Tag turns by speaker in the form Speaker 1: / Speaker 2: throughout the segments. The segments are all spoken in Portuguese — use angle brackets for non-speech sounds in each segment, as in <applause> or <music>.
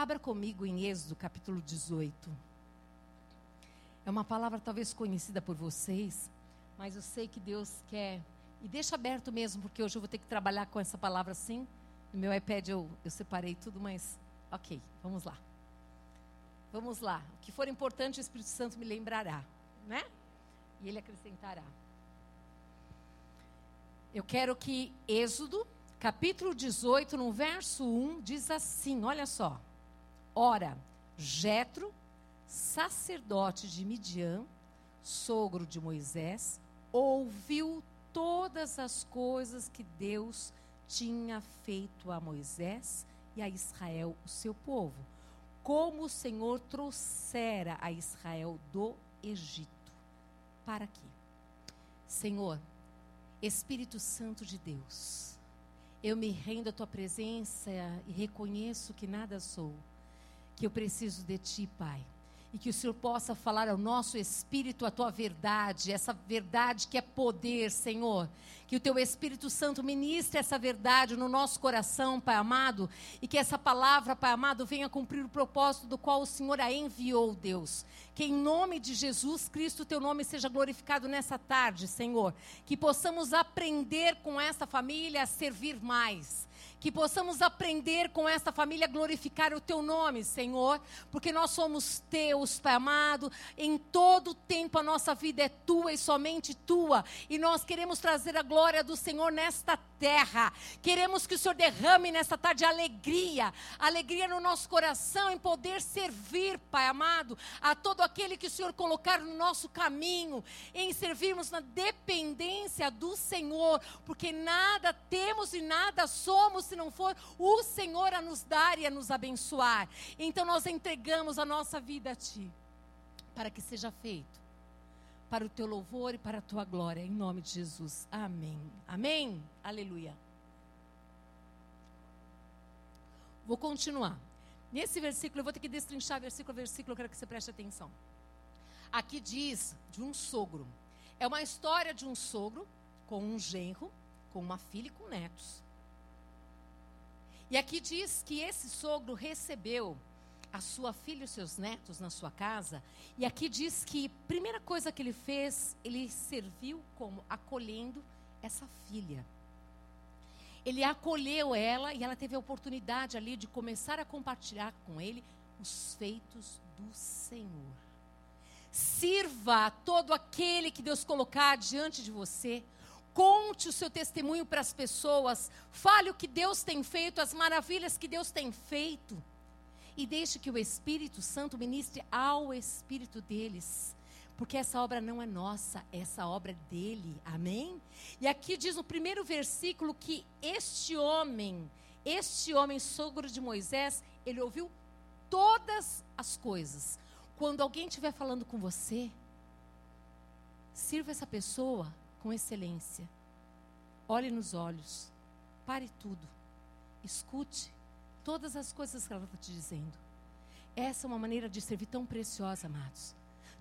Speaker 1: Abra comigo em Êxodo capítulo 18. É uma palavra talvez conhecida por vocês, mas eu sei que Deus quer. E deixa aberto mesmo, porque hoje eu vou ter que trabalhar com essa palavra assim. No meu iPad eu, eu separei tudo, mas ok, vamos lá. Vamos lá. O que for importante, o Espírito Santo me lembrará, né? E ele acrescentará. Eu quero que Êxodo, capítulo 18, no verso 1, diz assim: olha só. Ora, Jetro, sacerdote de Midian, sogro de Moisés, ouviu todas as coisas que Deus tinha feito a Moisés e a Israel, o seu povo, como o Senhor trouxera a Israel do Egito. Para aqui. Senhor, Espírito Santo de Deus, eu me rendo à tua presença e reconheço que nada sou que eu preciso de ti, Pai. E que o Senhor possa falar ao nosso espírito a tua verdade, essa verdade que é poder, Senhor. Que o teu Espírito Santo ministre essa verdade no nosso coração, Pai amado. E que essa palavra, Pai amado, venha cumprir o propósito do qual o Senhor a enviou, Deus. Que em nome de Jesus Cristo, teu nome seja glorificado nessa tarde, Senhor. Que possamos aprender com essa família a servir mais que possamos aprender com esta família a glorificar o teu nome, Senhor, porque nós somos teus, Pai amado, em todo tempo a nossa vida é tua e somente tua, e nós queremos trazer a glória do Senhor nesta terra. Queremos que o Senhor derrame nesta tarde alegria, alegria no nosso coração em poder servir, Pai amado, a todo aquele que o Senhor colocar no nosso caminho, em servirmos na dependência do Senhor, porque nada temos e nada somos se não for o Senhor a nos dar e a nos abençoar. Então nós entregamos a nossa vida a Ti, para que seja feito para o teu louvor e para a tua glória, em nome de Jesus. Amém. Amém. Aleluia. Vou continuar. Nesse versículo, eu vou ter que destrinchar versículo a versículo, eu quero que você preste atenção. Aqui diz de um sogro. É uma história de um sogro com um genro, com uma filha e com netos. E aqui diz que esse sogro recebeu a sua filha e os seus netos na sua casa. E aqui diz que primeira coisa que ele fez, ele serviu como acolhendo essa filha. Ele acolheu ela e ela teve a oportunidade ali de começar a compartilhar com ele os feitos do Senhor. Sirva todo aquele que Deus colocar diante de você. Conte o seu testemunho para as pessoas. Fale o que Deus tem feito, as maravilhas que Deus tem feito e deixe que o Espírito Santo ministre ao espírito deles. Porque essa obra não é nossa, essa obra é dele. Amém? E aqui diz no primeiro versículo que este homem, este homem sogro de Moisés, ele ouviu todas as coisas. Quando alguém estiver falando com você, sirva essa pessoa com excelência. Olhe nos olhos. Pare tudo. Escute todas as coisas que ela está te dizendo. Essa é uma maneira de servir tão preciosa, amados.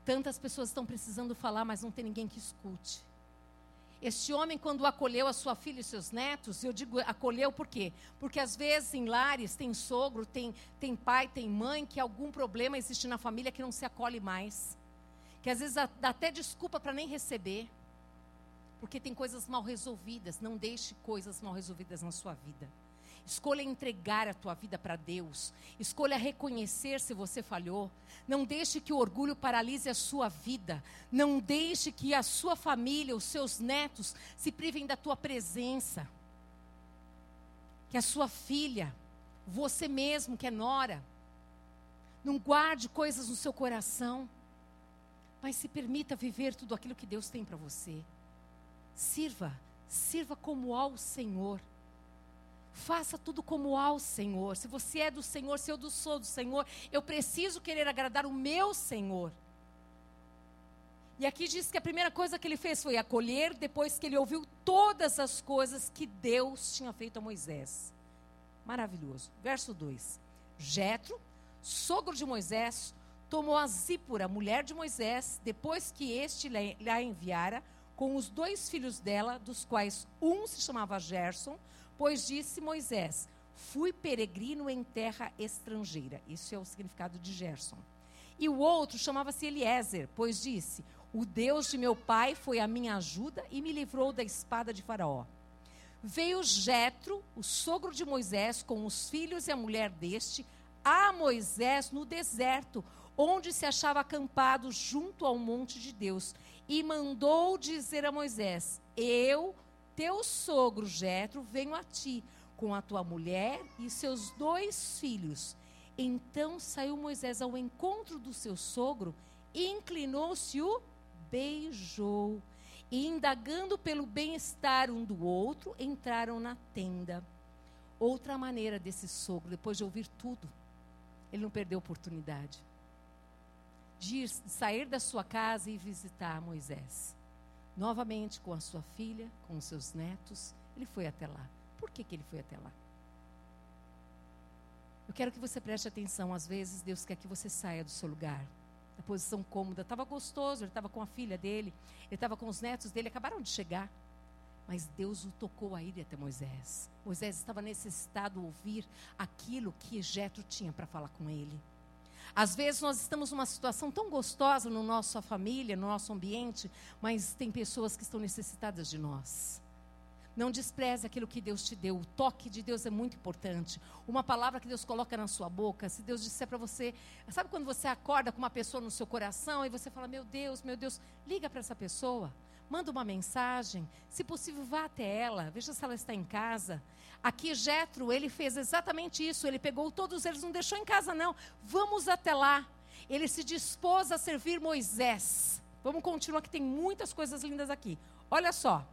Speaker 1: Tantas pessoas estão precisando falar, mas não tem ninguém que escute. Este homem, quando acolheu a sua filha e seus netos, eu digo acolheu por quê? Porque às vezes em lares tem sogro, tem, tem pai, tem mãe, que algum problema existe na família que não se acolhe mais. Que às vezes dá até desculpa para nem receber. Porque tem coisas mal resolvidas. Não deixe coisas mal resolvidas na sua vida. Escolha entregar a tua vida para Deus. Escolha reconhecer se você falhou. Não deixe que o orgulho paralise a sua vida. Não deixe que a sua família, os seus netos, se privem da tua presença. Que a sua filha, você mesmo, que é nora, não guarde coisas no seu coração, mas se permita viver tudo aquilo que Deus tem para você. Sirva, sirva como ao Senhor. Faça tudo como ao Senhor. Se você é do Senhor, se eu sou do Senhor, eu preciso querer agradar o meu Senhor. E aqui diz que a primeira coisa que ele fez foi acolher depois que ele ouviu todas as coisas que Deus tinha feito a Moisés. Maravilhoso. Verso 2. Jetro, sogro de Moisés, tomou a Zípora, mulher de Moisés, depois que este lhe enviara, com os dois filhos dela, dos quais um se chamava Gerson, Pois disse Moisés: Fui peregrino em terra estrangeira. Isso é o significado de Gerson. E o outro chamava-se Eliezer, pois disse: O Deus de meu pai foi a minha ajuda e me livrou da espada de Faraó. Veio Jetro, o sogro de Moisés, com os filhos e a mulher deste, a Moisés no deserto, onde se achava acampado junto ao monte de Deus, e mandou dizer a Moisés: Eu, teu sogro Jetro, venho a ti com a tua mulher e seus dois filhos. Então saiu Moisés ao encontro do seu sogro, inclinou-se o beijou e, indagando pelo bem-estar um do outro, entraram na tenda. Outra maneira desse sogro, depois de ouvir tudo, ele não perdeu a oportunidade de ir, sair da sua casa e visitar Moisés. Novamente com a sua filha, com os seus netos, ele foi até lá. Por que, que ele foi até lá? Eu quero que você preste atenção. Às vezes, Deus quer que você saia do seu lugar da posição cômoda. Estava gostoso, ele estava com a filha dele, ele estava com os netos dele, acabaram de chegar. Mas Deus o tocou a ir até Moisés. Moisés estava necessitado ouvir aquilo que Jetro tinha para falar com ele. Às vezes nós estamos numa situação tão gostosa no nossa família, no nosso ambiente, mas tem pessoas que estão necessitadas de nós. Não despreze aquilo que Deus te deu. O toque de Deus é muito importante. Uma palavra que Deus coloca na sua boca, se Deus disser para você, sabe quando você acorda com uma pessoa no seu coração e você fala: "Meu Deus, meu Deus", liga para essa pessoa, manda uma mensagem, se possível vá até ela, veja se ela está em casa. Aqui Jetro, ele fez exatamente isso, ele pegou todos eles, não deixou em casa não. Vamos até lá. Ele se dispôs a servir Moisés. Vamos continuar que tem muitas coisas lindas aqui. Olha só.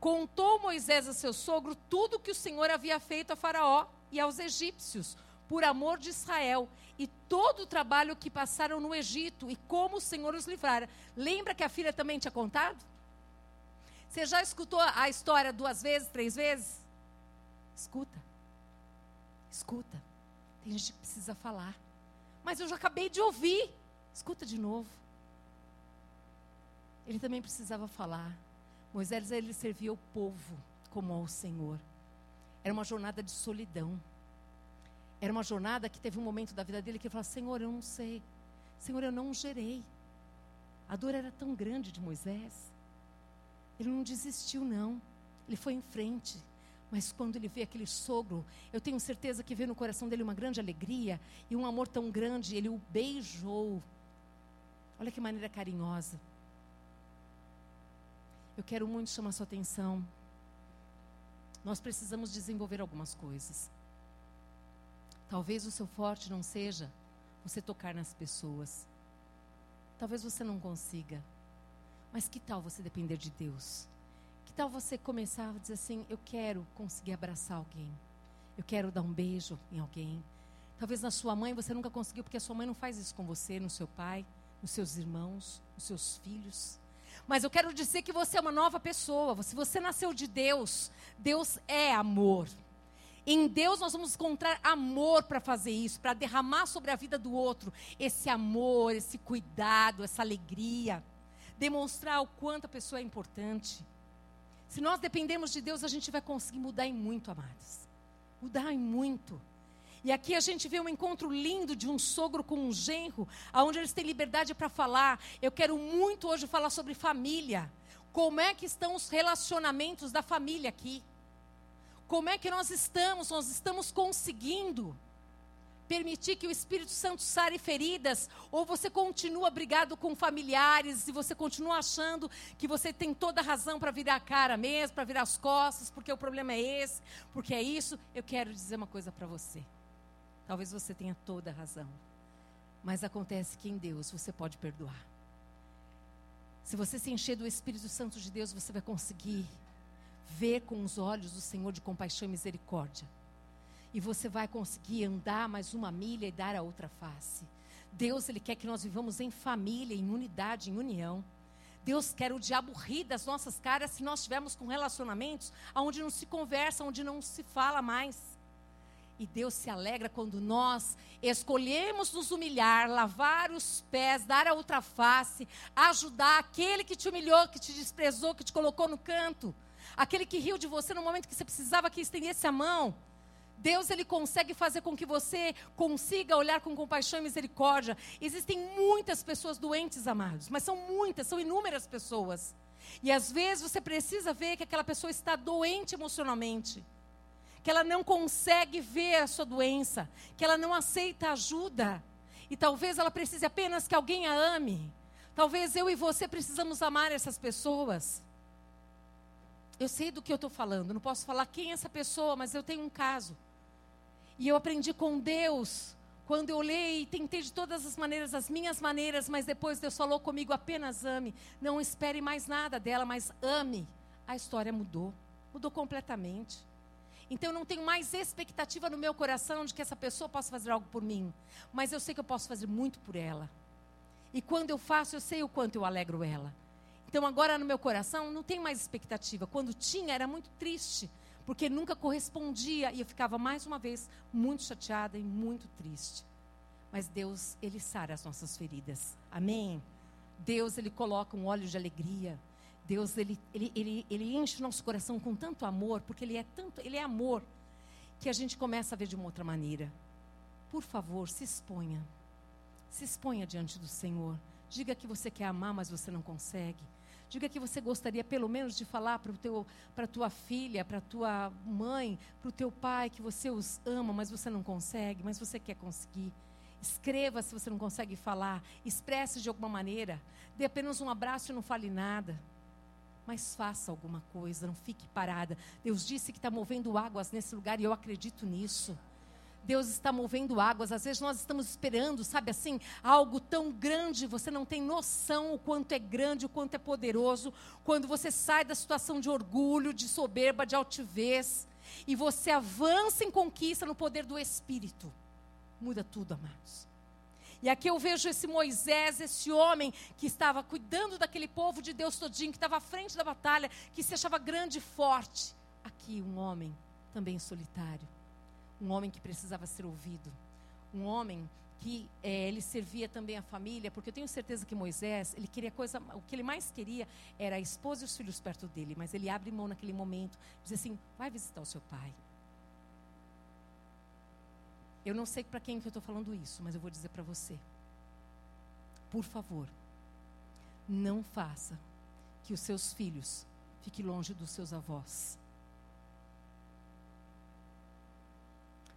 Speaker 1: Contou Moisés a seu sogro tudo que o Senhor havia feito a Faraó e aos egípcios, por amor de Israel, e todo o trabalho que passaram no Egito e como o Senhor os livrara. Lembra que a filha também tinha contado? Você já escutou a história duas vezes, três vezes? Escuta. Escuta. Tem gente que precisa falar. Mas eu já acabei de ouvir. Escuta de novo. Ele também precisava falar. Moisés ele servia o povo como ao Senhor. Era uma jornada de solidão. Era uma jornada que teve um momento da vida dele que ele falou: Senhor, eu não sei. Senhor, eu não gerei. A dor era tão grande de Moisés. Ele não desistiu, não. Ele foi em frente. Mas quando ele vê aquele sogro, eu tenho certeza que vê no coração dele uma grande alegria e um amor tão grande. Ele o beijou. Olha que maneira carinhosa. Eu quero muito chamar sua atenção. Nós precisamos desenvolver algumas coisas. Talvez o seu forte não seja você tocar nas pessoas. Talvez você não consiga. Mas que tal você depender de Deus? Que tal você começar a dizer assim: Eu quero conseguir abraçar alguém. Eu quero dar um beijo em alguém. Talvez na sua mãe você nunca conseguiu, porque a sua mãe não faz isso com você, no seu pai, nos seus irmãos, nos seus filhos. Mas eu quero dizer que você é uma nova pessoa. Se você nasceu de Deus, Deus é amor. Em Deus nós vamos encontrar amor para fazer isso, para derramar sobre a vida do outro esse amor, esse cuidado, essa alegria. Demonstrar o quanto a pessoa é importante. Se nós dependemos de Deus, a gente vai conseguir mudar em muito, amados. Mudar em muito. E aqui a gente vê um encontro lindo de um sogro com um genro, onde eles têm liberdade para falar. Eu quero muito hoje falar sobre família. Como é que estão os relacionamentos da família aqui? Como é que nós estamos? Nós estamos conseguindo permitir que o Espírito Santo sare feridas, ou você continua brigado com familiares e você continua achando que você tem toda a razão para virar a cara mesmo, para virar as costas, porque o problema é esse, porque é isso, eu quero dizer uma coisa para você. Talvez você tenha toda a razão. Mas acontece que em Deus você pode perdoar. Se você se encher do Espírito Santo de Deus, você vai conseguir ver com os olhos do Senhor de compaixão e misericórdia. E você vai conseguir andar mais uma milha e dar a outra face. Deus, Ele quer que nós vivamos em família, em unidade, em união. Deus quer o diabo rir das nossas caras se nós estivermos com relacionamentos onde não se conversa, onde não se fala mais. E Deus se alegra quando nós escolhemos nos humilhar, lavar os pés, dar a outra face, ajudar aquele que te humilhou, que te desprezou, que te colocou no canto, aquele que riu de você no momento que você precisava que estendesse a mão. Deus ele consegue fazer com que você consiga olhar com compaixão e misericórdia. Existem muitas pessoas doentes, amados, mas são muitas, são inúmeras pessoas. E às vezes você precisa ver que aquela pessoa está doente emocionalmente, que ela não consegue ver a sua doença, que ela não aceita ajuda. E talvez ela precise apenas que alguém a ame. Talvez eu e você precisamos amar essas pessoas. Eu sei do que eu estou falando, não posso falar quem é essa pessoa, mas eu tenho um caso. E eu aprendi com Deus, quando eu olhei e tentei de todas as maneiras, as minhas maneiras, mas depois Deus falou comigo: apenas ame. Não espere mais nada dela, mas ame. A história mudou, mudou completamente. Então eu não tenho mais expectativa no meu coração de que essa pessoa possa fazer algo por mim. Mas eu sei que eu posso fazer muito por ela. E quando eu faço, eu sei o quanto eu alegro ela. Então agora no meu coração não tem mais expectativa. Quando tinha, era muito triste. Porque nunca correspondia. E eu ficava mais uma vez muito chateada e muito triste. Mas Deus, Ele sara as nossas feridas. Amém? Deus, Ele coloca um óleo de alegria. Deus, ele, ele, ele, ele enche o nosso coração com tanto amor, porque ele é tanto, ele é amor, que a gente começa a ver de uma outra maneira. Por favor, se exponha. Se exponha diante do Senhor. Diga que você quer amar, mas você não consegue. Diga que você gostaria pelo menos de falar para a tua filha, para a tua mãe, para o teu pai que você os ama, mas você não consegue, mas você quer conseguir. Escreva se você não consegue falar. Expresse de alguma maneira. Dê apenas um abraço e não fale nada mas faça alguma coisa, não fique parada. Deus disse que está movendo águas nesse lugar e eu acredito nisso. Deus está movendo águas. Às vezes nós estamos esperando, sabe assim, algo tão grande, você não tem noção o quanto é grande, o quanto é poderoso, quando você sai da situação de orgulho, de soberba, de altivez, e você avança em conquista no poder do Espírito. Muda tudo, amados. E aqui eu vejo esse Moisés, esse homem que estava cuidando daquele povo de Deus todinho, que estava à frente da batalha, que se achava grande e forte. Aqui um homem também solitário, um homem que precisava ser ouvido, um homem que é, ele servia também a família, porque eu tenho certeza que Moisés, ele queria coisa, o que ele mais queria era a esposa e os filhos perto dele, mas ele abre mão naquele momento, diz assim: vai visitar o seu pai, eu não sei para quem que eu estou falando isso, mas eu vou dizer para você. Por favor, não faça que os seus filhos fiquem longe dos seus avós.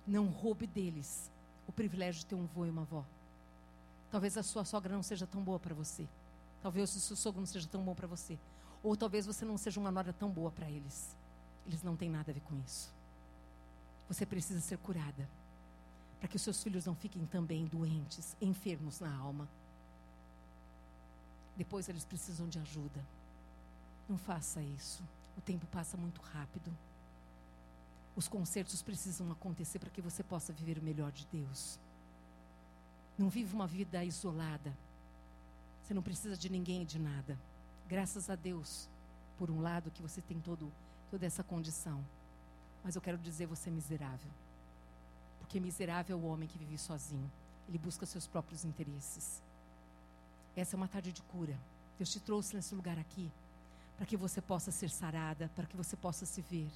Speaker 1: Não roube deles o privilégio de ter um avô e uma avó. Talvez a sua sogra não seja tão boa para você. Talvez o seu sogro não seja tão bom para você. Ou talvez você não seja uma nora tão boa para eles. Eles não têm nada a ver com isso. Você precisa ser curada para que os seus filhos não fiquem também doentes, enfermos na alma. Depois eles precisam de ajuda. Não faça isso. O tempo passa muito rápido. Os concertos precisam acontecer para que você possa viver o melhor de Deus. Não viva uma vida isolada. Você não precisa de ninguém e de nada. Graças a Deus, por um lado, que você tem todo, toda essa condição. Mas eu quero dizer, você é miserável. Porque miserável é o homem que vive sozinho. Ele busca seus próprios interesses. Essa é uma tarde de cura. Deus te trouxe nesse lugar aqui para que você possa ser sarada, para que você possa se ver.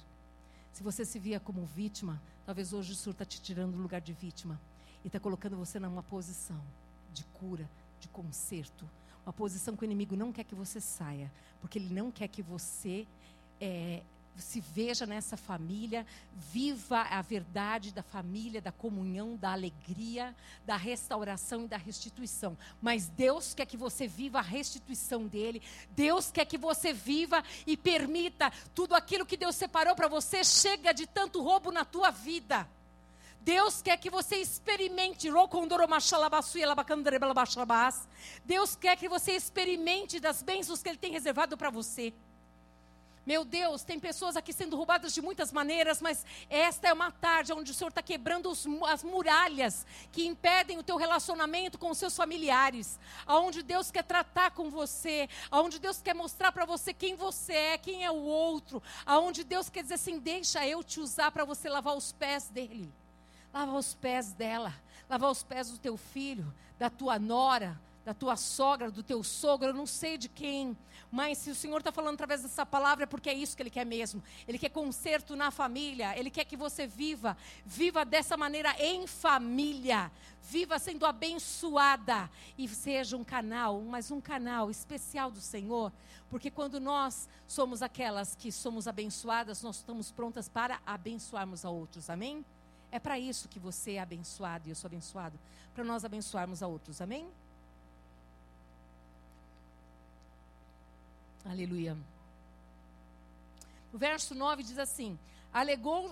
Speaker 1: Se você se via como vítima, talvez hoje o Senhor está te tirando do lugar de vítima e está colocando você numa posição de cura, de conserto. Uma posição que o inimigo não quer que você saia, porque ele não quer que você é, se veja nessa família, viva a verdade da família, da comunhão, da alegria, da restauração e da restituição. Mas Deus quer que você viva a restituição dele. Deus quer que você viva e permita tudo aquilo que Deus separou para você chega de tanto roubo na tua vida. Deus quer que você experimente. Deus quer que você experimente das bênçãos que Ele tem reservado para você. Meu Deus, tem pessoas aqui sendo roubadas de muitas maneiras, mas esta é uma tarde onde o Senhor está quebrando os, as muralhas que impedem o teu relacionamento com os seus familiares. Aonde Deus quer tratar com você, aonde Deus quer mostrar para você quem você é, quem é o outro, aonde Deus quer dizer assim: deixa eu te usar para você lavar os pés dele, lavar os pés dela, lavar os pés do teu filho, da tua nora, da tua sogra, do teu sogro, eu não sei de quem, mas se o Senhor está falando através dessa palavra é porque é isso que Ele quer mesmo. Ele quer conserto na família, Ele quer que você viva, viva dessa maneira em família, viva sendo abençoada e seja um canal, mas um canal especial do Senhor, porque quando nós somos aquelas que somos abençoadas, nós estamos prontas para abençoarmos a outros, amém? É para isso que você é abençoado e eu sou abençoado, para nós abençoarmos a outros, amém? Aleluia. O verso 9 diz assim: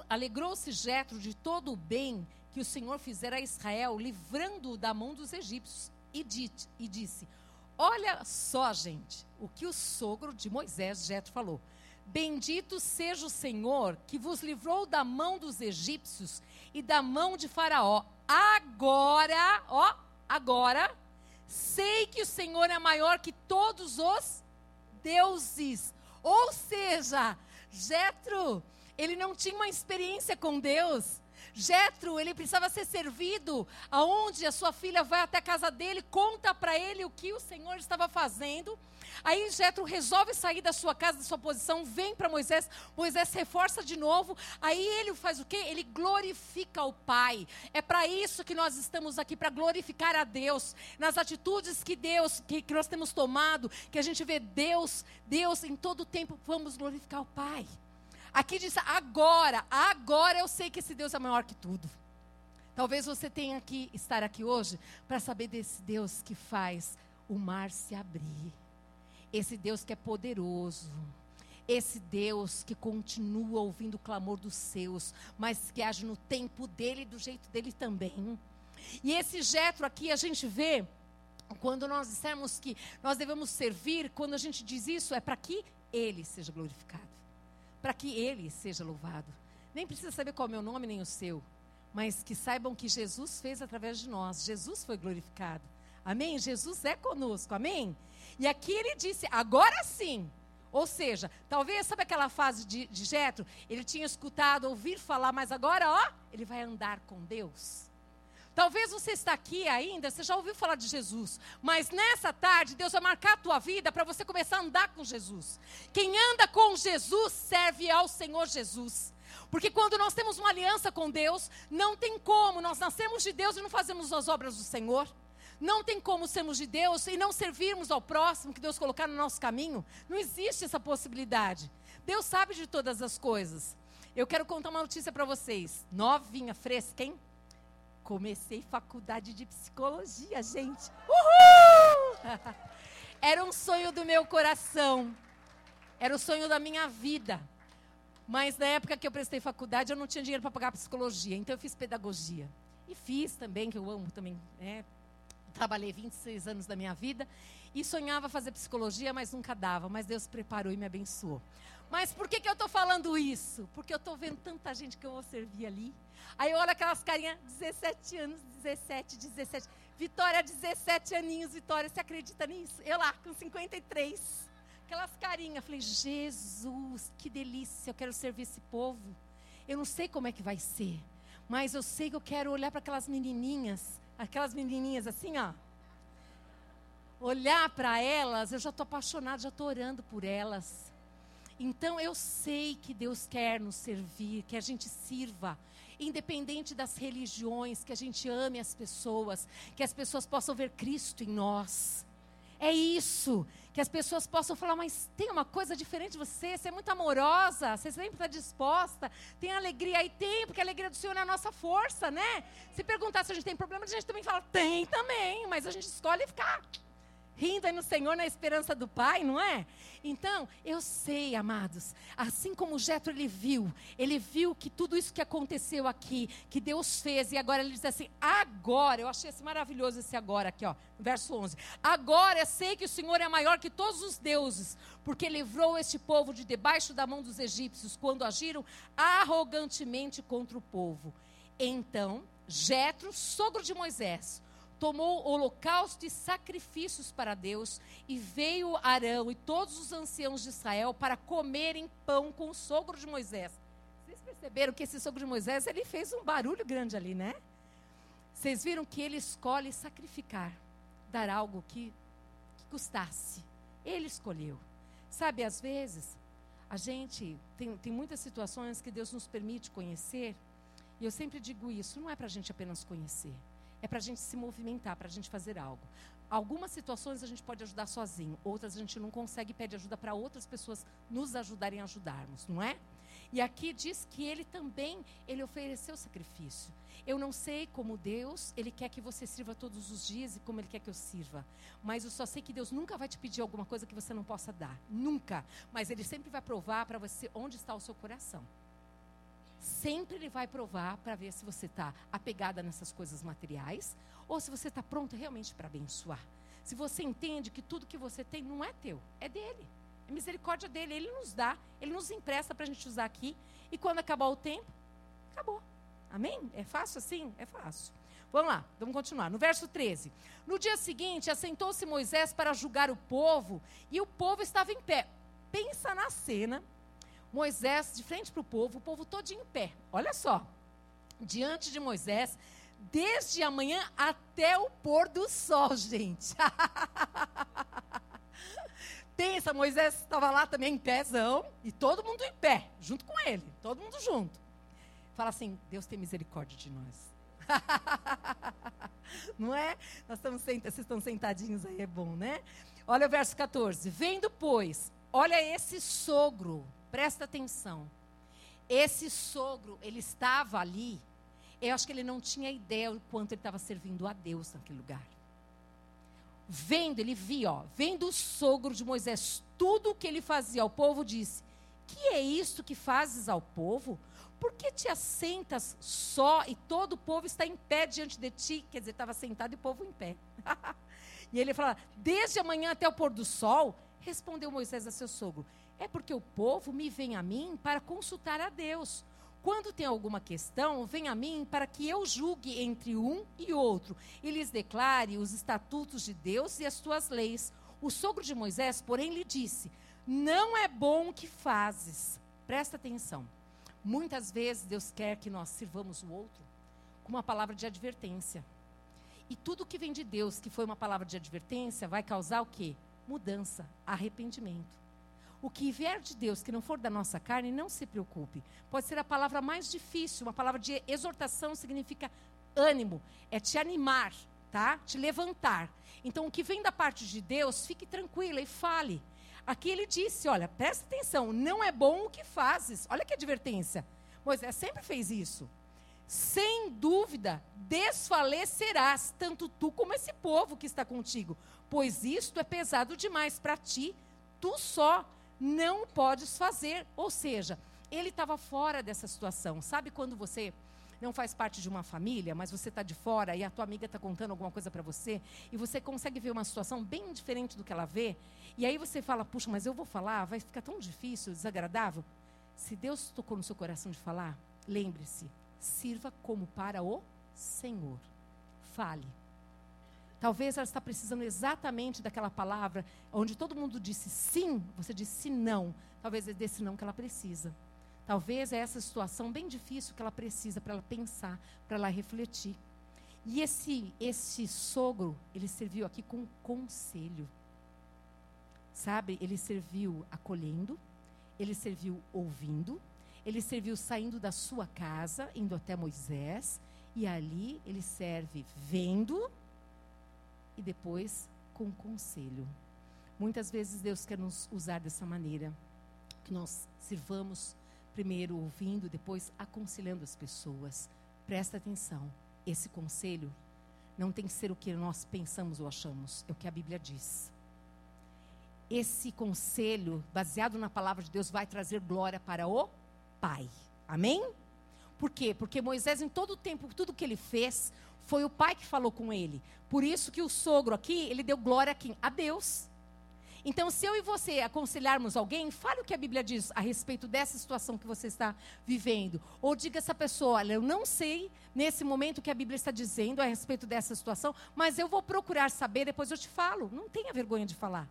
Speaker 1: Alegrou-se Jetro de todo o bem que o Senhor fizera a Israel, livrando-o da mão dos egípcios, e, dite, e disse: Olha só, gente, o que o sogro de Moisés, Jetro, falou. Bendito seja o Senhor que vos livrou da mão dos egípcios e da mão de Faraó. Agora, ó, agora, sei que o Senhor é maior que todos os deuses. Ou seja, Jetro, ele não tinha uma experiência com Deus. Jetro, ele precisava ser servido. Aonde a sua filha vai até a casa dele, conta para ele o que o Senhor estava fazendo. Aí Jetro resolve sair da sua casa, da sua posição, vem para Moisés. Moisés reforça de novo. Aí ele faz o quê? Ele glorifica o Pai. É para isso que nós estamos aqui, para glorificar a Deus. Nas atitudes que Deus, que, que nós temos tomado, que a gente vê Deus, Deus em todo o tempo, vamos glorificar o Pai. Aqui diz agora, agora eu sei que esse Deus é maior que tudo. Talvez você tenha que estar aqui hoje para saber desse Deus que faz o mar se abrir esse Deus que é poderoso. Esse Deus que continua ouvindo o clamor dos seus, mas que age no tempo dele e do jeito dele também. E esse Jetro aqui a gente vê quando nós dissermos que nós devemos servir, quando a gente diz isso é para que ele seja glorificado, para que ele seja louvado. Nem precisa saber qual é o meu nome nem o seu, mas que saibam que Jesus fez através de nós. Jesus foi glorificado. Amém? Jesus é conosco. Amém? E aqui ele disse, agora sim. Ou seja, talvez, sabe aquela fase de, de Jetro? Ele tinha escutado, ouvir falar, mas agora, ó, ele vai andar com Deus. Talvez você está aqui ainda, você já ouviu falar de Jesus, mas nessa tarde Deus vai marcar a tua vida para você começar a andar com Jesus. Quem anda com Jesus serve ao Senhor Jesus. Porque quando nós temos uma aliança com Deus, não tem como, nós nascemos de Deus e não fazemos as obras do Senhor. Não tem como sermos de Deus e não servirmos ao próximo que Deus colocar no nosso caminho. Não existe essa possibilidade. Deus sabe de todas as coisas. Eu quero contar uma notícia para vocês. Novinha, fresca, hein? Comecei faculdade de psicologia, gente. Uhul! <laughs> Era um sonho do meu coração. Era o sonho da minha vida. Mas na época que eu prestei faculdade, eu não tinha dinheiro para pagar psicologia. Então eu fiz pedagogia. E fiz também, que eu amo também, né? Trabalhei 26 anos da minha vida e sonhava fazer psicologia, mas nunca dava. Mas Deus preparou e me abençoou. Mas por que, que eu estou falando isso? Porque eu estou vendo tanta gente que eu vou servir ali. Aí eu olho aquelas carinhas, 17 anos, 17, 17. Vitória, 17 aninhos, Vitória, você acredita nisso? Eu lá, com 53. Aquelas carinhas. Falei, Jesus, que delícia, eu quero servir esse povo. Eu não sei como é que vai ser, mas eu sei que eu quero olhar para aquelas menininhas aquelas menininhas assim, ó. Olhar para elas, eu já estou apaixonada, já estou orando por elas. Então eu sei que Deus quer nos servir, que a gente sirva, independente das religiões, que a gente ame as pessoas, que as pessoas possam ver Cristo em nós. É isso. Que as pessoas possam falar, mas tem uma coisa diferente de você, você é muito amorosa, você sempre está disposta, tem alegria aí, tem, porque a alegria do Senhor é a nossa força, né? Se perguntar se a gente tem problema, a gente também fala, tem também, mas a gente escolhe ficar rindo aí no Senhor na esperança do Pai, não é? Então, eu sei, amados, assim como Jetro ele viu, ele viu que tudo isso que aconteceu aqui, que Deus fez, e agora ele diz assim: agora, eu achei esse maravilhoso esse agora aqui, ó, verso 11. Agora eu sei que o Senhor é maior que todos os deuses, porque livrou este povo de debaixo da mão dos egípcios, quando agiram arrogantemente contra o povo. Então, Jetro, sogro de Moisés, tomou holocausto e sacrifícios para Deus, e veio Arão e todos os anciãos de Israel para comerem pão com o sogro de Moisés. Vocês perceberam que esse sogro de Moisés, ele fez um barulho grande ali, né? Vocês viram que ele escolhe sacrificar. dar algo que, que custasse. Ele escolheu. Sabe, às vezes, a gente tem, tem muitas situações que Deus nos permite conhecer, e eu sempre digo isso: não é para a gente apenas conhecer, é para a gente se movimentar, para a gente fazer algo. Algumas situações a gente pode ajudar sozinho, outras a gente não consegue e pede ajuda para outras pessoas nos ajudarem a ajudarmos, não é? E aqui diz que ele também, ele ofereceu sacrifício. Eu não sei como Deus, ele quer que você sirva todos os dias e como ele quer que eu sirva. Mas eu só sei que Deus nunca vai te pedir alguma coisa que você não possa dar. Nunca. Mas ele sempre vai provar para você onde está o seu coração. Sempre ele vai provar para ver se você está apegada nessas coisas materiais ou se você está pronto realmente para abençoar. Se você entende que tudo que você tem não é teu, é dele. É misericórdia dele. Ele nos dá, ele nos empresta para a gente usar aqui. E quando acabar o tempo, acabou. Amém? É fácil assim? É fácil. Vamos lá, vamos continuar. No verso 13. No dia seguinte, assentou-se Moisés para julgar o povo, e o povo estava em pé. Pensa na cena. Moisés de frente para o povo, o povo todo em pé. Olha só. Diante de Moisés, desde a manhã até o pôr do sol, <laughs> gente. Pensa, Moisés estava lá também em pézão, e todo mundo em pé, junto com ele, todo mundo junto. Fala assim: Deus tem misericórdia de nós. <laughs> Não é? Nós estamos sentados, vocês estão sentadinhos aí, é bom, né? Olha o verso 14. Vendo, pois, olha esse sogro, presta atenção. Esse sogro, ele estava ali, eu acho que ele não tinha ideia do quanto ele estava servindo a Deus naquele lugar. Vendo, ele via, ó, vendo o sogro de Moisés, tudo o que ele fazia ao povo, disse: Que é isto que fazes ao povo? por que te assentas só e todo o povo está em pé diante de ti? Quer dizer, estava sentado e o povo em pé. <laughs> e ele fala: Desde amanhã até o pôr do sol, respondeu Moisés a seu sogro: É porque o povo me vem a mim para consultar a Deus. Quando tem alguma questão, vem a mim para que eu julgue entre um e outro e lhes declare os estatutos de Deus e as tuas leis. O sogro de Moisés, porém, lhe disse: Não é bom o que fazes. Presta atenção. Muitas vezes Deus quer que nós sirvamos o outro com uma palavra de advertência. E tudo que vem de Deus, que foi uma palavra de advertência, vai causar o quê? Mudança, arrependimento. O que vier de Deus, que não for da nossa carne, não se preocupe. Pode ser a palavra mais difícil, uma palavra de exortação significa ânimo, é te animar, tá? Te levantar. Então, o que vem da parte de Deus, fique tranquila e fale. Aqui ele disse: Olha, presta atenção, não é bom o que fazes. Olha que advertência. Moisés sempre fez isso. Sem dúvida, desfalecerás, tanto tu como esse povo que está contigo, pois isto é pesado demais para ti, tu só não podes fazer. Ou seja, ele estava fora dessa situação. Sabe quando você não faz parte de uma família, mas você está de fora e a tua amiga está contando alguma coisa para você e você consegue ver uma situação bem diferente do que ela vê, e aí você fala, puxa, mas eu vou falar, vai ficar tão difícil, desagradável. Se Deus tocou no seu coração de falar, lembre-se, sirva como para o Senhor. Fale. Talvez ela está precisando exatamente daquela palavra onde todo mundo disse sim, você disse não. Talvez é desse não que ela precisa. Talvez é essa situação bem difícil que ela precisa para ela pensar, para ela refletir. E esse esse sogro, ele serviu aqui com conselho. Sabe, ele serviu acolhendo, ele serviu ouvindo, ele serviu saindo da sua casa, indo até Moisés, e ali ele serve vendo e depois com conselho. Muitas vezes Deus quer nos usar dessa maneira, que nós sirvamos primeiro ouvindo, depois aconselhando as pessoas. Presta atenção, esse conselho não tem que ser o que nós pensamos ou achamos, é o que a Bíblia diz. Esse conselho, baseado na palavra de Deus, vai trazer glória para o Pai. Amém? Por quê? Porque Moisés, em todo o tempo, tudo que ele fez, foi o pai que falou com ele. Por isso que o sogro aqui, ele deu glória a Deus. Então, se eu e você aconselharmos alguém, fale o que a Bíblia diz a respeito dessa situação que você está vivendo. Ou diga a essa pessoa: olha, eu não sei nesse momento o que a Bíblia está dizendo a respeito dessa situação, mas eu vou procurar saber, depois eu te falo. Não tenha vergonha de falar.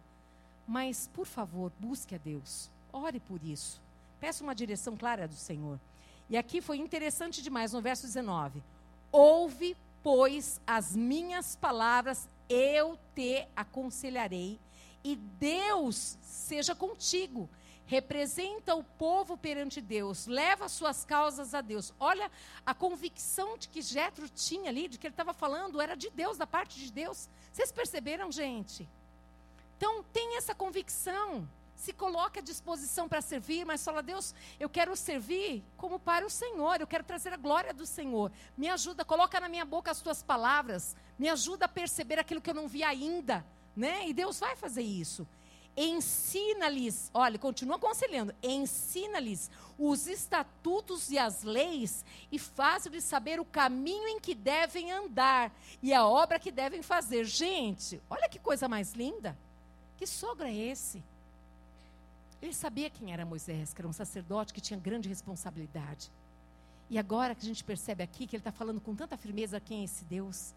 Speaker 1: Mas, por favor, busque a Deus. Ore por isso. Peça uma direção clara do Senhor. E aqui foi interessante demais no verso 19. Ouve, pois, as minhas palavras eu te aconselharei, e Deus seja contigo. Representa o povo perante Deus, leva suas causas a Deus. Olha a convicção de que Jetro tinha ali, de que ele estava falando, era de Deus, da parte de Deus. Vocês perceberam, gente? Então, tem essa convicção se coloque à disposição para servir, mas fala, Deus, eu quero servir como para o Senhor, eu quero trazer a glória do Senhor. Me ajuda, coloca na minha boca as tuas palavras, me ajuda a perceber aquilo que eu não vi ainda, né? E Deus vai fazer isso. Ensina-lhes, olha, continua aconselhando, ensina-lhes os estatutos e as leis e faz-lhes saber o caminho em que devem andar e a obra que devem fazer. Gente, olha que coisa mais linda. Que sogro é esse? Ele sabia quem era Moisés, que era um sacerdote que tinha grande responsabilidade. E agora que a gente percebe aqui que ele está falando com tanta firmeza quem é esse Deus.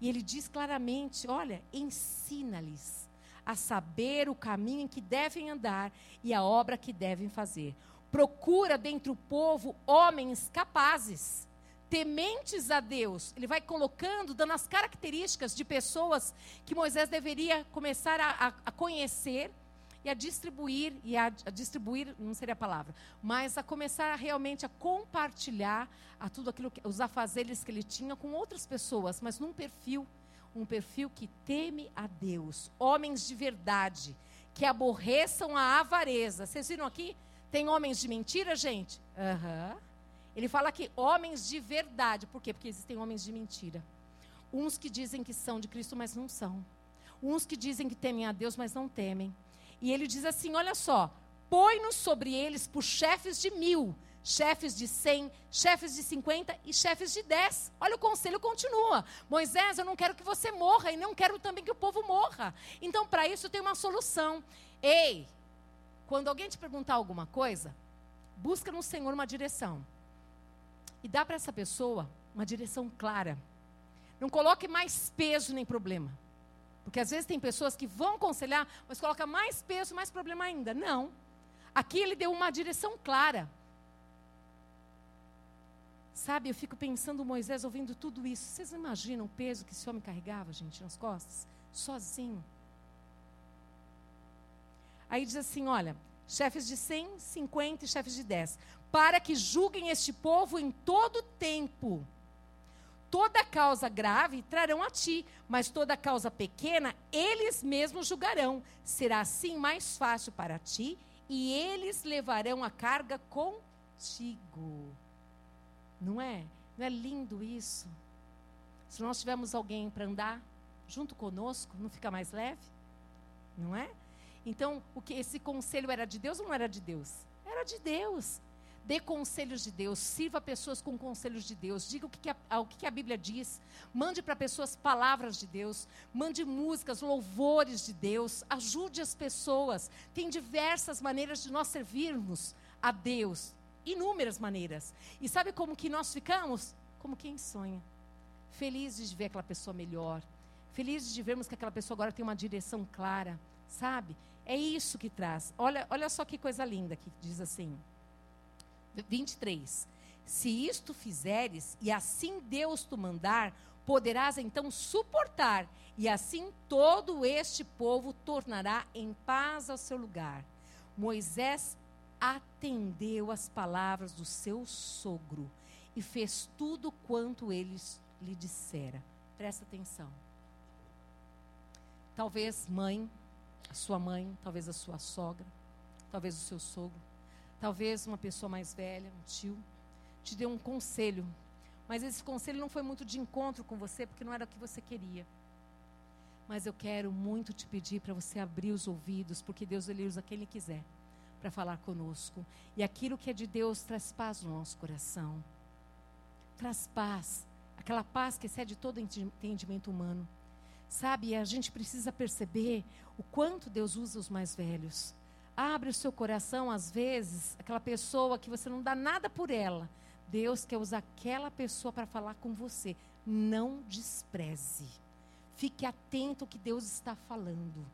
Speaker 1: E ele diz claramente: olha, ensina-lhes a saber o caminho em que devem andar e a obra que devem fazer. Procura dentre o povo homens capazes, tementes a Deus. Ele vai colocando, dando as características de pessoas que Moisés deveria começar a, a, a conhecer e a distribuir, e a, a, distribuir, não seria a palavra, mas a começar realmente a compartilhar a tudo aquilo, que, os afazeres que ele tinha com outras pessoas, mas num perfil, um perfil que teme a Deus, homens de verdade, que aborreçam a avareza. Vocês viram aqui? Tem homens de mentira, gente? Uhum. Ele fala aqui, homens de verdade. Por quê? Porque existem homens de mentira. Uns que dizem que são de Cristo, mas não são. Uns que dizem que temem a Deus, mas não temem. E ele diz assim: olha só, põe-nos sobre eles por chefes de mil, chefes de cem, chefes de cinquenta e chefes de dez. Olha, o conselho continua. Moisés, eu não quero que você morra e não quero também que o povo morra. Então, para isso, tem uma solução. Ei, quando alguém te perguntar alguma coisa, busca no Senhor uma direção. E dá para essa pessoa uma direção clara. Não coloque mais peso nem problema. Porque às vezes tem pessoas que vão aconselhar, mas coloca mais peso, mais problema ainda. Não. Aqui ele deu uma direção clara. Sabe, eu fico pensando Moisés ouvindo tudo isso. Vocês imaginam o peso que esse homem carregava, gente, nas costas? Sozinho. Aí diz assim: olha, chefes de 100, 50 e chefes de 10, para que julguem este povo em todo tempo toda causa grave trarão a ti, mas toda causa pequena eles mesmos julgarão. Será assim mais fácil para ti e eles levarão a carga contigo. Não é? Não é lindo isso? Se nós tivermos alguém para andar junto conosco, não fica mais leve? Não é? Então, o que esse conselho era de Deus ou não era de Deus? Era de Deus. Dê conselhos de Deus, sirva pessoas com conselhos de Deus, diga o que, a, o que a Bíblia diz, mande para pessoas palavras de Deus, mande músicas, louvores de Deus, ajude as pessoas. Tem diversas maneiras de nós servirmos a Deus, inúmeras maneiras. E sabe como que nós ficamos? Como quem sonha. Felizes de ver aquela pessoa melhor, felizes de vermos que aquela pessoa agora tem uma direção clara, sabe? É isso que traz. Olha, olha só que coisa linda que diz assim. 23. Se isto fizeres, e assim Deus te mandar, poderás então suportar, e assim todo este povo tornará em paz ao seu lugar. Moisés atendeu às palavras do seu sogro e fez tudo quanto ele lhe dissera. Presta atenção. Talvez mãe, a sua mãe, talvez a sua sogra, talvez o seu sogro, Talvez uma pessoa mais velha, um tio, te deu um conselho. Mas esse conselho não foi muito de encontro com você, porque não era o que você queria. Mas eu quero muito te pedir para você abrir os ouvidos, porque Deus ele usa quem ele quiser para falar conosco. E aquilo que é de Deus traz paz no nosso coração. Traz paz, aquela paz que excede todo entendimento humano. Sabe, a gente precisa perceber o quanto Deus usa os mais velhos. Abre o seu coração, às vezes, aquela pessoa que você não dá nada por ela. Deus quer usar aquela pessoa para falar com você. Não despreze. Fique atento ao que Deus está falando.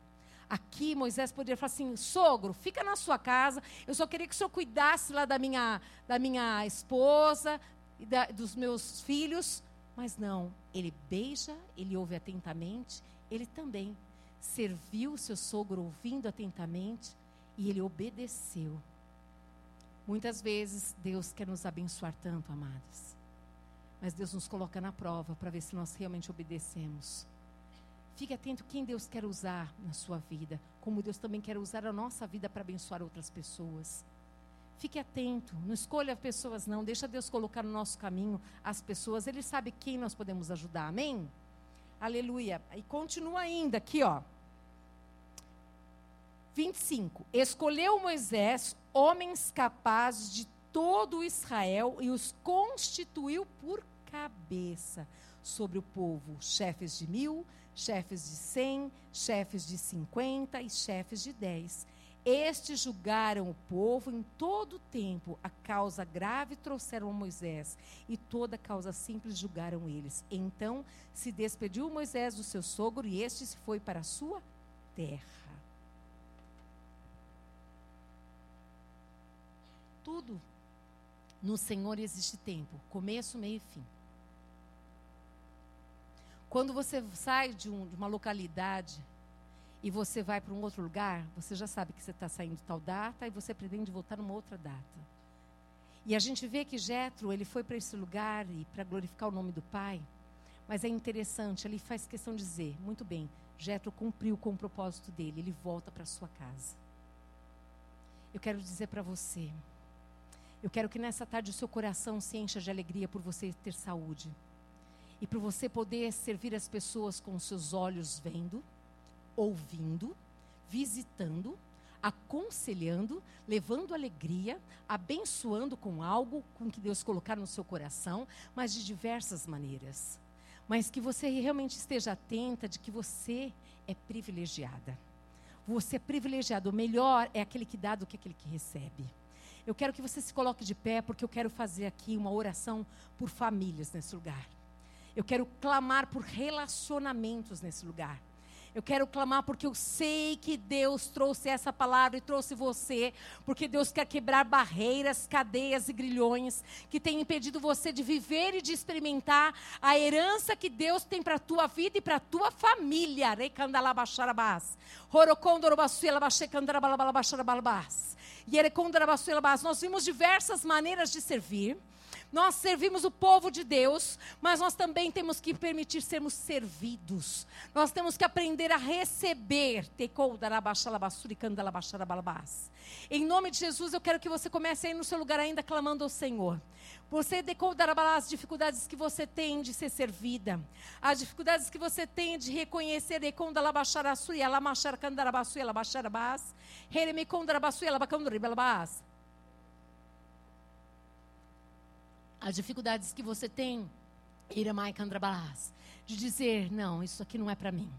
Speaker 1: Aqui Moisés poderia falar assim: sogro, fica na sua casa. Eu só queria que o senhor cuidasse lá da minha, da minha esposa e da, dos meus filhos. Mas não, ele beija, ele ouve atentamente, ele também serviu seu sogro ouvindo atentamente e ele obedeceu. Muitas vezes Deus quer nos abençoar tanto, amados. Mas Deus nos coloca na prova para ver se nós realmente obedecemos. Fique atento quem Deus quer usar na sua vida, como Deus também quer usar a nossa vida para abençoar outras pessoas. Fique atento, não escolha pessoas não, deixa Deus colocar no nosso caminho as pessoas, Ele sabe quem nós podemos ajudar, amém? Aleluia. E continua ainda aqui, ó. 25. Escolheu Moisés homens capazes de todo Israel e os constituiu por cabeça sobre o povo, chefes de mil, chefes de cem, chefes de cinquenta e chefes de dez. Estes julgaram o povo em todo o tempo. A causa grave trouxeram a Moisés, e toda causa simples julgaram eles. Então se despediu Moisés do seu sogro, e este se foi para a sua terra. Tudo no Senhor existe tempo, começo, meio e fim. Quando você sai de, um, de uma localidade e você vai para um outro lugar, você já sabe que você está saindo tal data e você pretende voltar numa outra data. E a gente vê que Jetro ele foi para esse lugar e para glorificar o nome do Pai. Mas é interessante, ele faz questão de dizer, muito bem, Jetro cumpriu com o propósito dele, ele volta para sua casa. Eu quero dizer para você, eu quero que nessa tarde o seu coração se encha de alegria por você ter saúde. E por você poder servir as pessoas com os seus olhos vendo, ouvindo, visitando, aconselhando, levando alegria, abençoando com algo com que Deus colocar no seu coração, mas de diversas maneiras. Mas que você realmente esteja atenta de que você é privilegiada. Você é privilegiado. O melhor é aquele que dá do que aquele que recebe. Eu quero que você se coloque de pé, porque eu quero fazer aqui uma oração por famílias nesse lugar. Eu quero clamar por relacionamentos nesse lugar. Eu quero clamar porque eu sei que Deus trouxe essa palavra e trouxe você, porque Deus quer quebrar barreiras, cadeias e grilhões que têm impedido você de viver e de experimentar a herança que Deus tem para a tua vida e para a tua família. Nós vimos diversas maneiras de servir. Nós servimos o povo de Deus, mas nós também temos que permitir sermos servidos. Nós temos que aprender a receber. Em nome de Jesus, eu quero que você comece aí no seu lugar ainda clamando ao Senhor. Você decodará as dificuldades que você tem de ser servida, as dificuldades que você tem de reconhecer as dificuldades que você tem, de dizer, não, isso aqui não é para mim,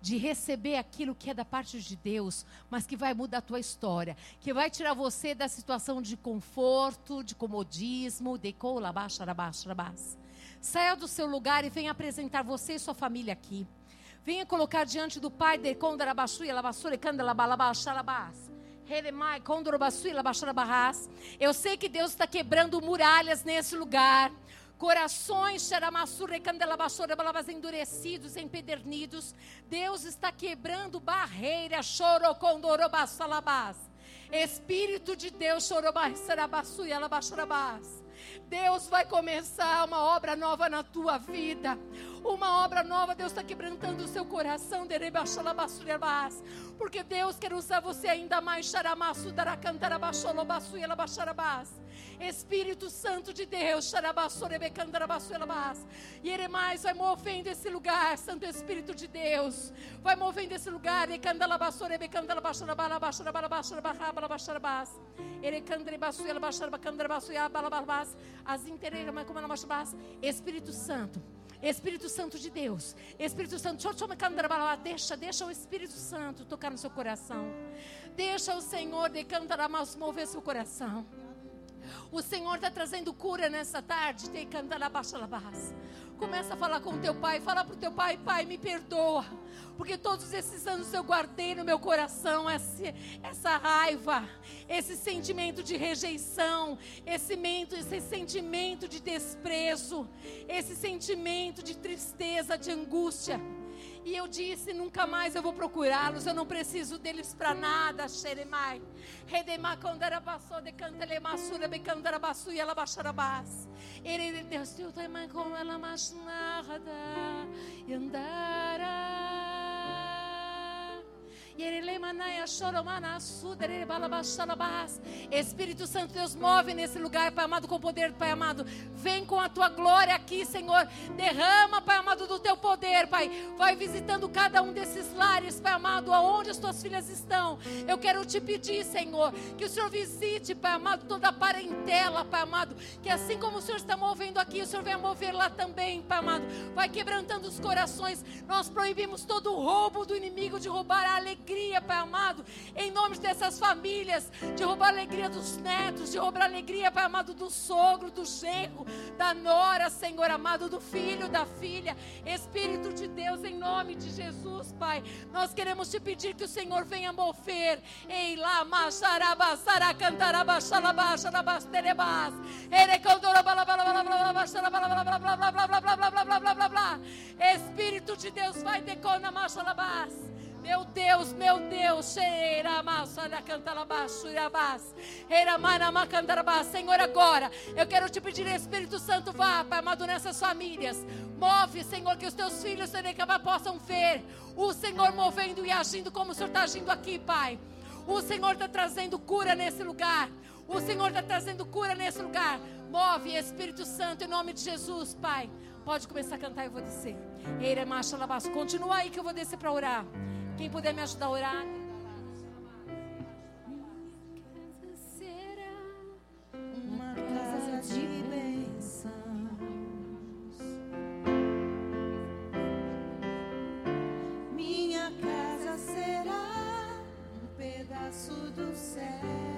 Speaker 1: de receber aquilo que é da parte de Deus, mas que vai mudar a tua história, que vai tirar você da situação de conforto, de comodismo, de Saia do seu lugar e venha apresentar você e sua família aqui. Venha colocar diante do Pai de Kondarabashu e Labassure Kandalabalabashalabas. Eu sei que Deus está quebrando muralhas nesse lugar. Corações endurecidos, empedernidos. Deus está quebrando barreiras. Espírito de Deus, Deus vai começar uma obra nova na tua vida. Uma obra nova, Deus está quebrantando o seu coração. Porque Deus quer usar você ainda mais. Espírito Santo de Deus. Mais vai movendo esse lugar, Santo Espírito de Deus. Vai movendo esse lugar. As Espírito Santo. Espírito Santo de Deus. Espírito Santo, deixa, deixa o Espírito Santo tocar no seu coração. Deixa o Senhor de cantar mover seu coração. O Senhor está trazendo cura nessa tarde. Começa a falar com o teu pai, fala para o teu pai, pai, me perdoa. Porque todos esses anos eu guardei no meu coração essa, essa raiva, esse sentimento de rejeição, esse, esse sentimento de desprezo, esse sentimento de tristeza, de angústia. E eu disse: nunca mais eu vou procurá-los, eu não preciso deles para nada. Xeremai. Redemacondarabasou de e. Ele tu também com ela mais nada. E andará. Espírito Santo, Deus, move nesse lugar, Pai amado, com poder, Pai amado. Vem com a tua glória aqui, Senhor. Derrama, Pai amado, do teu poder, Pai. Vai visitando cada um desses lares, Pai amado, aonde as tuas filhas estão. Eu quero te pedir, Senhor, que o Senhor visite, Pai amado, toda a parentela, Pai amado. Que assim como o Senhor está movendo aqui, o Senhor venha mover lá também, Pai amado. Vai quebrantando os corações. Nós proibimos todo o roubo do inimigo de roubar a alegria alegria, Pai amado, em nome dessas famílias, de roubar a alegria dos netos, de roubar a alegria, Pai amado, do sogro, do genro, da nora, Senhor amado, do filho, da filha. Espírito de Deus, em nome de Jesus, Pai, nós queremos te pedir que o Senhor venha mover. Ei lá, xalaba, xalabas, terebas, Espírito de Deus, vai decona, machalabas. Meu Deus, meu Deus, Senhor, agora eu quero te pedir, Espírito Santo, vá, Pai amado, nessas famílias. Move, Senhor, que os teus filhos, possam ver o Senhor movendo e agindo como o Senhor está agindo aqui, Pai. O Senhor está trazendo cura nesse lugar. O Senhor está trazendo cura nesse lugar. Move, Espírito Santo, em nome de Jesus, Pai. Pode começar a cantar, eu vou descer. Continua aí que eu vou descer para orar. Quem puder me ajudar a orar.
Speaker 2: Uma casa de bênçãos. Minha casa será um pedaço do céu.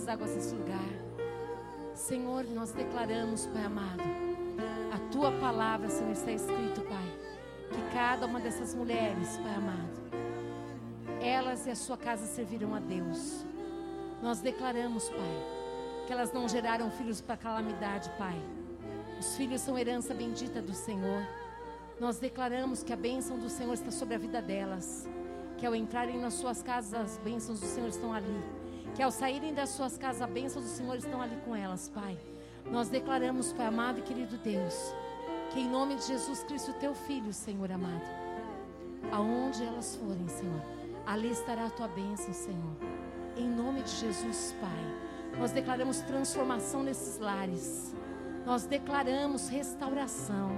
Speaker 1: Das águas desse lugar. Senhor, nós declaramos, Pai amado, a tua palavra, Senhor, está escrito, Pai, que cada uma dessas mulheres, Pai amado, elas e a sua casa servirão a Deus. Nós declaramos, Pai, que elas não geraram filhos para calamidade, Pai. Os filhos são herança bendita do Senhor. Nós declaramos que a bênção do Senhor está sobre a vida delas. Que ao entrarem nas suas casas, as bênçãos do Senhor estão ali. Que ao saírem das suas casas, as bênçãos do Senhor estão ali com elas, Pai. Nós declaramos, Pai amado e querido Deus, que em nome de Jesus Cristo, teu Filho, Senhor amado, aonde elas forem, Senhor, ali estará a tua bênção, Senhor. Em nome de Jesus, Pai, nós declaramos transformação nesses lares. Nós declaramos restauração.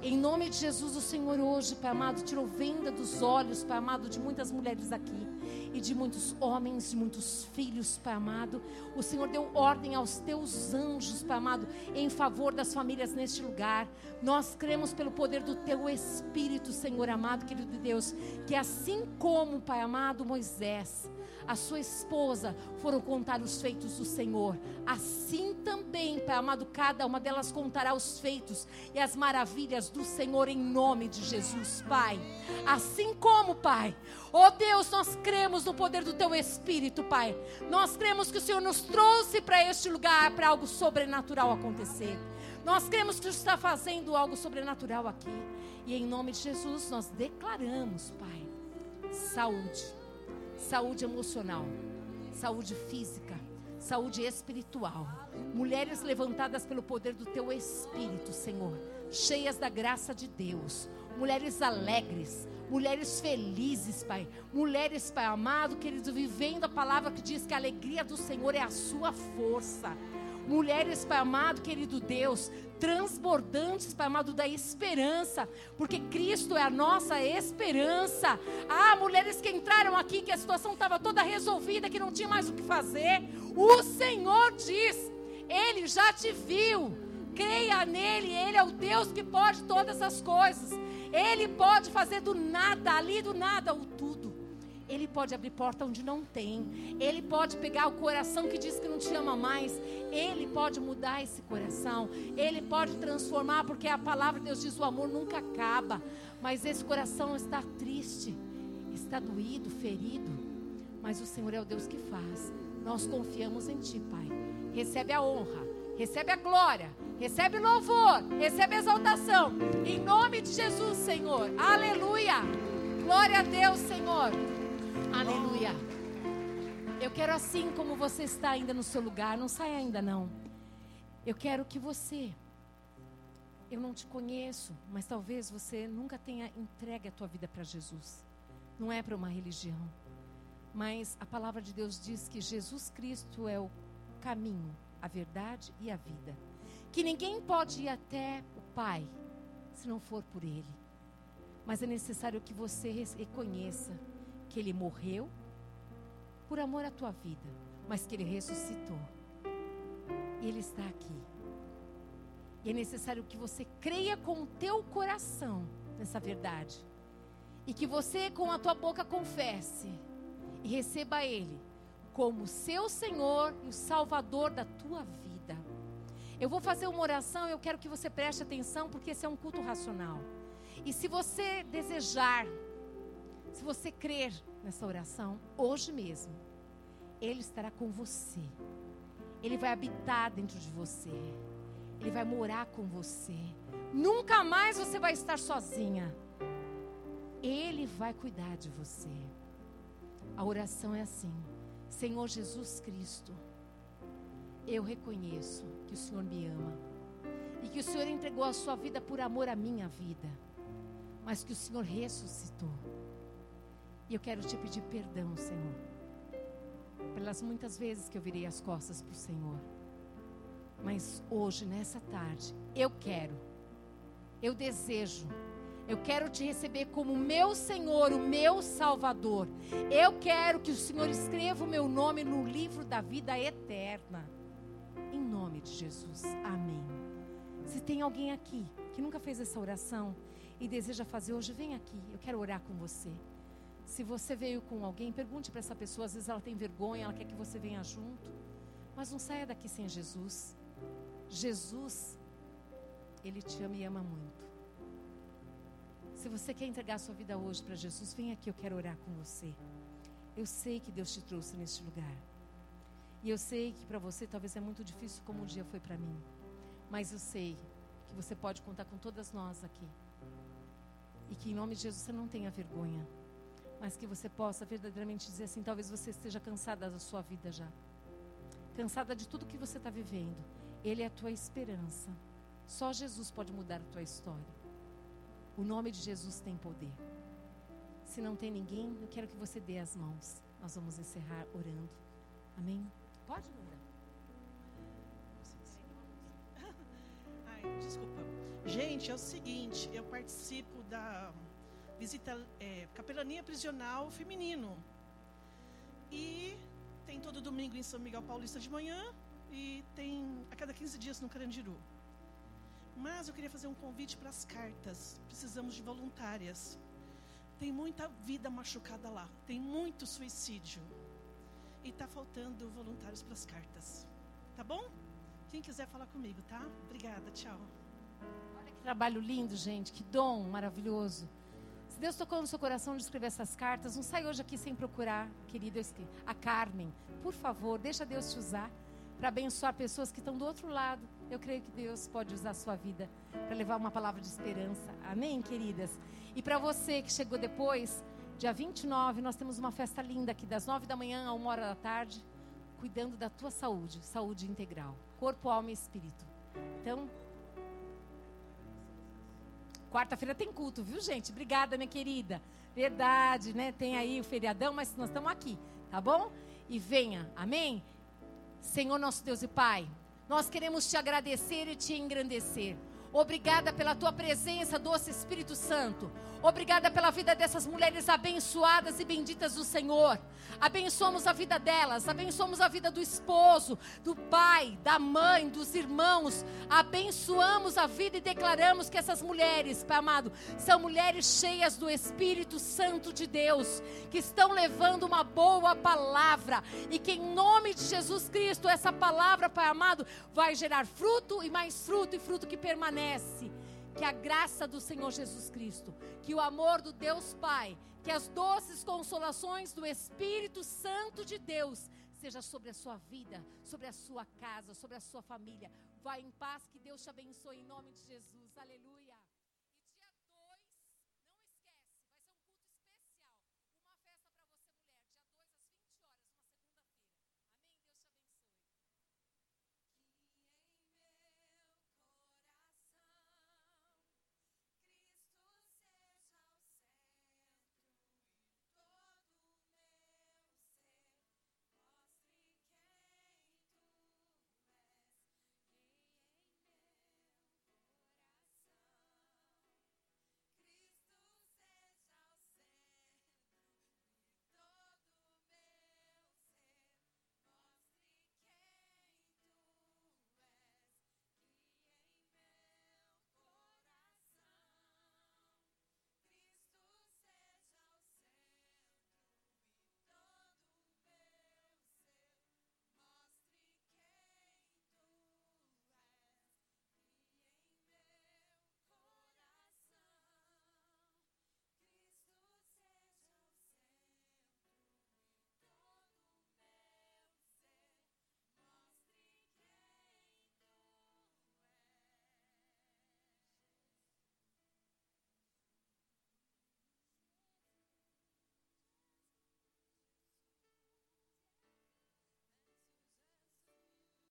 Speaker 1: Em nome de Jesus, o Senhor hoje, Pai amado, tirou venda dos olhos, Pai amado, de muitas mulheres aqui e de muitos homens, de muitos filhos, Pai amado. O Senhor deu ordem aos teus anjos, Pai amado, em favor das famílias neste lugar. Nós cremos pelo poder do teu Espírito, Senhor amado, querido Deus, que assim como, Pai amado, Moisés a sua esposa foram contar os feitos do Senhor. Assim também, Pai amado, cada uma delas contará os feitos e as maravilhas do Senhor em nome de Jesus, Pai. Assim como, Pai, ó oh Deus, nós cremos no poder do Teu Espírito, Pai. Nós cremos que o Senhor nos trouxe para este lugar para algo sobrenatural acontecer. Nós cremos que o Senhor está fazendo algo sobrenatural aqui. E em nome de Jesus nós declaramos, Pai, saúde saúde emocional, saúde física, saúde espiritual. Mulheres levantadas pelo poder do teu espírito, Senhor, cheias da graça de Deus. Mulheres alegres, mulheres felizes, Pai. Mulheres, Pai amado, querido, vivendo a palavra que diz que a alegria do Senhor é a sua força. Mulheres, Pai amado, querido Deus, transbordantes, Pai amado, da esperança, porque Cristo é a nossa esperança. Ah, mulheres que entraram aqui, que a situação estava toda resolvida, que não tinha mais o que fazer. O Senhor diz: Ele já te viu. Creia nele, Ele é o Deus que pode todas as coisas. Ele pode fazer do nada, ali do nada, o tudo. Ele pode abrir porta onde não tem. Ele pode pegar o coração que diz que não te ama mais. Ele pode mudar esse coração. Ele pode transformar, porque a palavra de Deus diz: o amor nunca acaba. Mas esse coração está triste, está doído, ferido. Mas o Senhor é o Deus que faz. Nós confiamos em Ti, Pai. Recebe a honra, recebe a glória, recebe o louvor, recebe a exaltação. Em nome de Jesus, Senhor. Aleluia. Glória a Deus, Senhor. Aleluia. Eu quero assim como você está ainda no seu lugar, não sai ainda não. Eu quero que você eu não te conheço, mas talvez você nunca tenha entregue a tua vida para Jesus. Não é para uma religião. Mas a palavra de Deus diz que Jesus Cristo é o caminho, a verdade e a vida. Que ninguém pode ir até o Pai se não for por Ele. Mas é necessário que você reconheça que ele morreu por amor à tua vida, mas que ele ressuscitou. E ele está aqui. E é necessário que você creia com o teu coração nessa verdade. E que você com a tua boca confesse e receba ele como seu Senhor e o Salvador da tua vida. Eu vou fazer uma oração, eu quero que você preste atenção, porque esse é um culto racional. E se você desejar se você crer nessa oração, hoje mesmo, Ele estará com você. Ele vai habitar dentro de você. Ele vai morar com você. Nunca mais você vai estar sozinha. Ele vai cuidar de você. A oração é assim: Senhor Jesus Cristo, eu reconheço que o Senhor me ama e que o Senhor entregou a sua vida por amor à minha vida, mas que o Senhor ressuscitou e eu quero te pedir perdão, Senhor, pelas muitas vezes que eu virei as costas para o Senhor. Mas hoje, nessa tarde, eu quero, eu desejo, eu quero te receber como meu Senhor, o meu Salvador. Eu quero que o Senhor escreva o meu nome no livro da vida eterna. Em nome de Jesus. Amém. Se tem alguém aqui que nunca fez essa oração e deseja fazer hoje, vem aqui. Eu quero orar com você. Se você veio com alguém, pergunte para essa pessoa. Às vezes ela tem vergonha, ela quer que você venha junto. Mas não saia daqui sem Jesus. Jesus, Ele te ama e ama muito. Se você quer entregar sua vida hoje para Jesus, vem aqui, eu quero orar com você. Eu sei que Deus te trouxe neste lugar. E eu sei que para você talvez é muito difícil como um dia foi para mim. Mas eu sei que você pode contar com todas nós aqui. E que em nome de Jesus você não tenha vergonha. Mas que você possa verdadeiramente dizer assim: talvez você esteja cansada da sua vida já. Cansada de tudo que você está vivendo. Ele é a tua esperança. Só Jesus pode mudar a tua história. O nome de Jesus tem poder. Se não tem ninguém, eu quero que você dê as mãos. Nós vamos encerrar orando. Amém? Pode, Nora.
Speaker 3: Ai, desculpa. Gente, é o seguinte, eu participo da visita é, capelania prisional feminino. E tem todo domingo em São Miguel Paulista de manhã e tem a cada 15 dias no Carandiru. Mas eu queria fazer um convite para as cartas. Precisamos de voluntárias. Tem muita vida machucada lá, tem muito suicídio. E está faltando voluntários para as cartas. Tá bom? Quem quiser falar comigo, tá? Obrigada, tchau.
Speaker 1: Olha que trabalho lindo, gente. Que dom maravilhoso. Deus tocou no seu coração de escrever essas cartas, não sai hoje aqui sem procurar, querida, a Carmen. Por favor, deixa Deus te usar para abençoar pessoas que estão do outro lado. Eu creio que Deus pode usar a sua vida para levar uma palavra de esperança. Amém, queridas? E para você que chegou depois, dia 29, nós temos uma festa linda aqui, das 9 da manhã a 1 hora da tarde, cuidando da tua saúde, saúde integral, corpo, alma e espírito. Então, quarta-feira tem culto, viu, gente? Obrigada, minha querida. Verdade, né? Tem aí o feriadão, mas nós estamos aqui, tá bom? E venha, amém? Senhor nosso Deus e Pai, nós queremos te agradecer e te engrandecer. Obrigada pela tua presença, doce Espírito Santo. Obrigada pela vida dessas mulheres abençoadas e benditas do Senhor. Abençoamos a vida delas, abençoamos a vida do esposo, do pai, da mãe, dos irmãos. Abençoamos a vida e declaramos que essas mulheres, Pai amado, são mulheres cheias do Espírito Santo de Deus, que estão levando uma boa palavra e que em nome de Jesus Cristo essa palavra, Pai amado, vai gerar fruto e mais fruto e fruto que permanece que a graça do Senhor Jesus Cristo, que o amor do Deus Pai, que as doces consolações do Espírito Santo de Deus seja sobre a sua vida, sobre a sua casa, sobre a sua família. Vá em paz, que Deus te abençoe em nome de Jesus. Aleluia.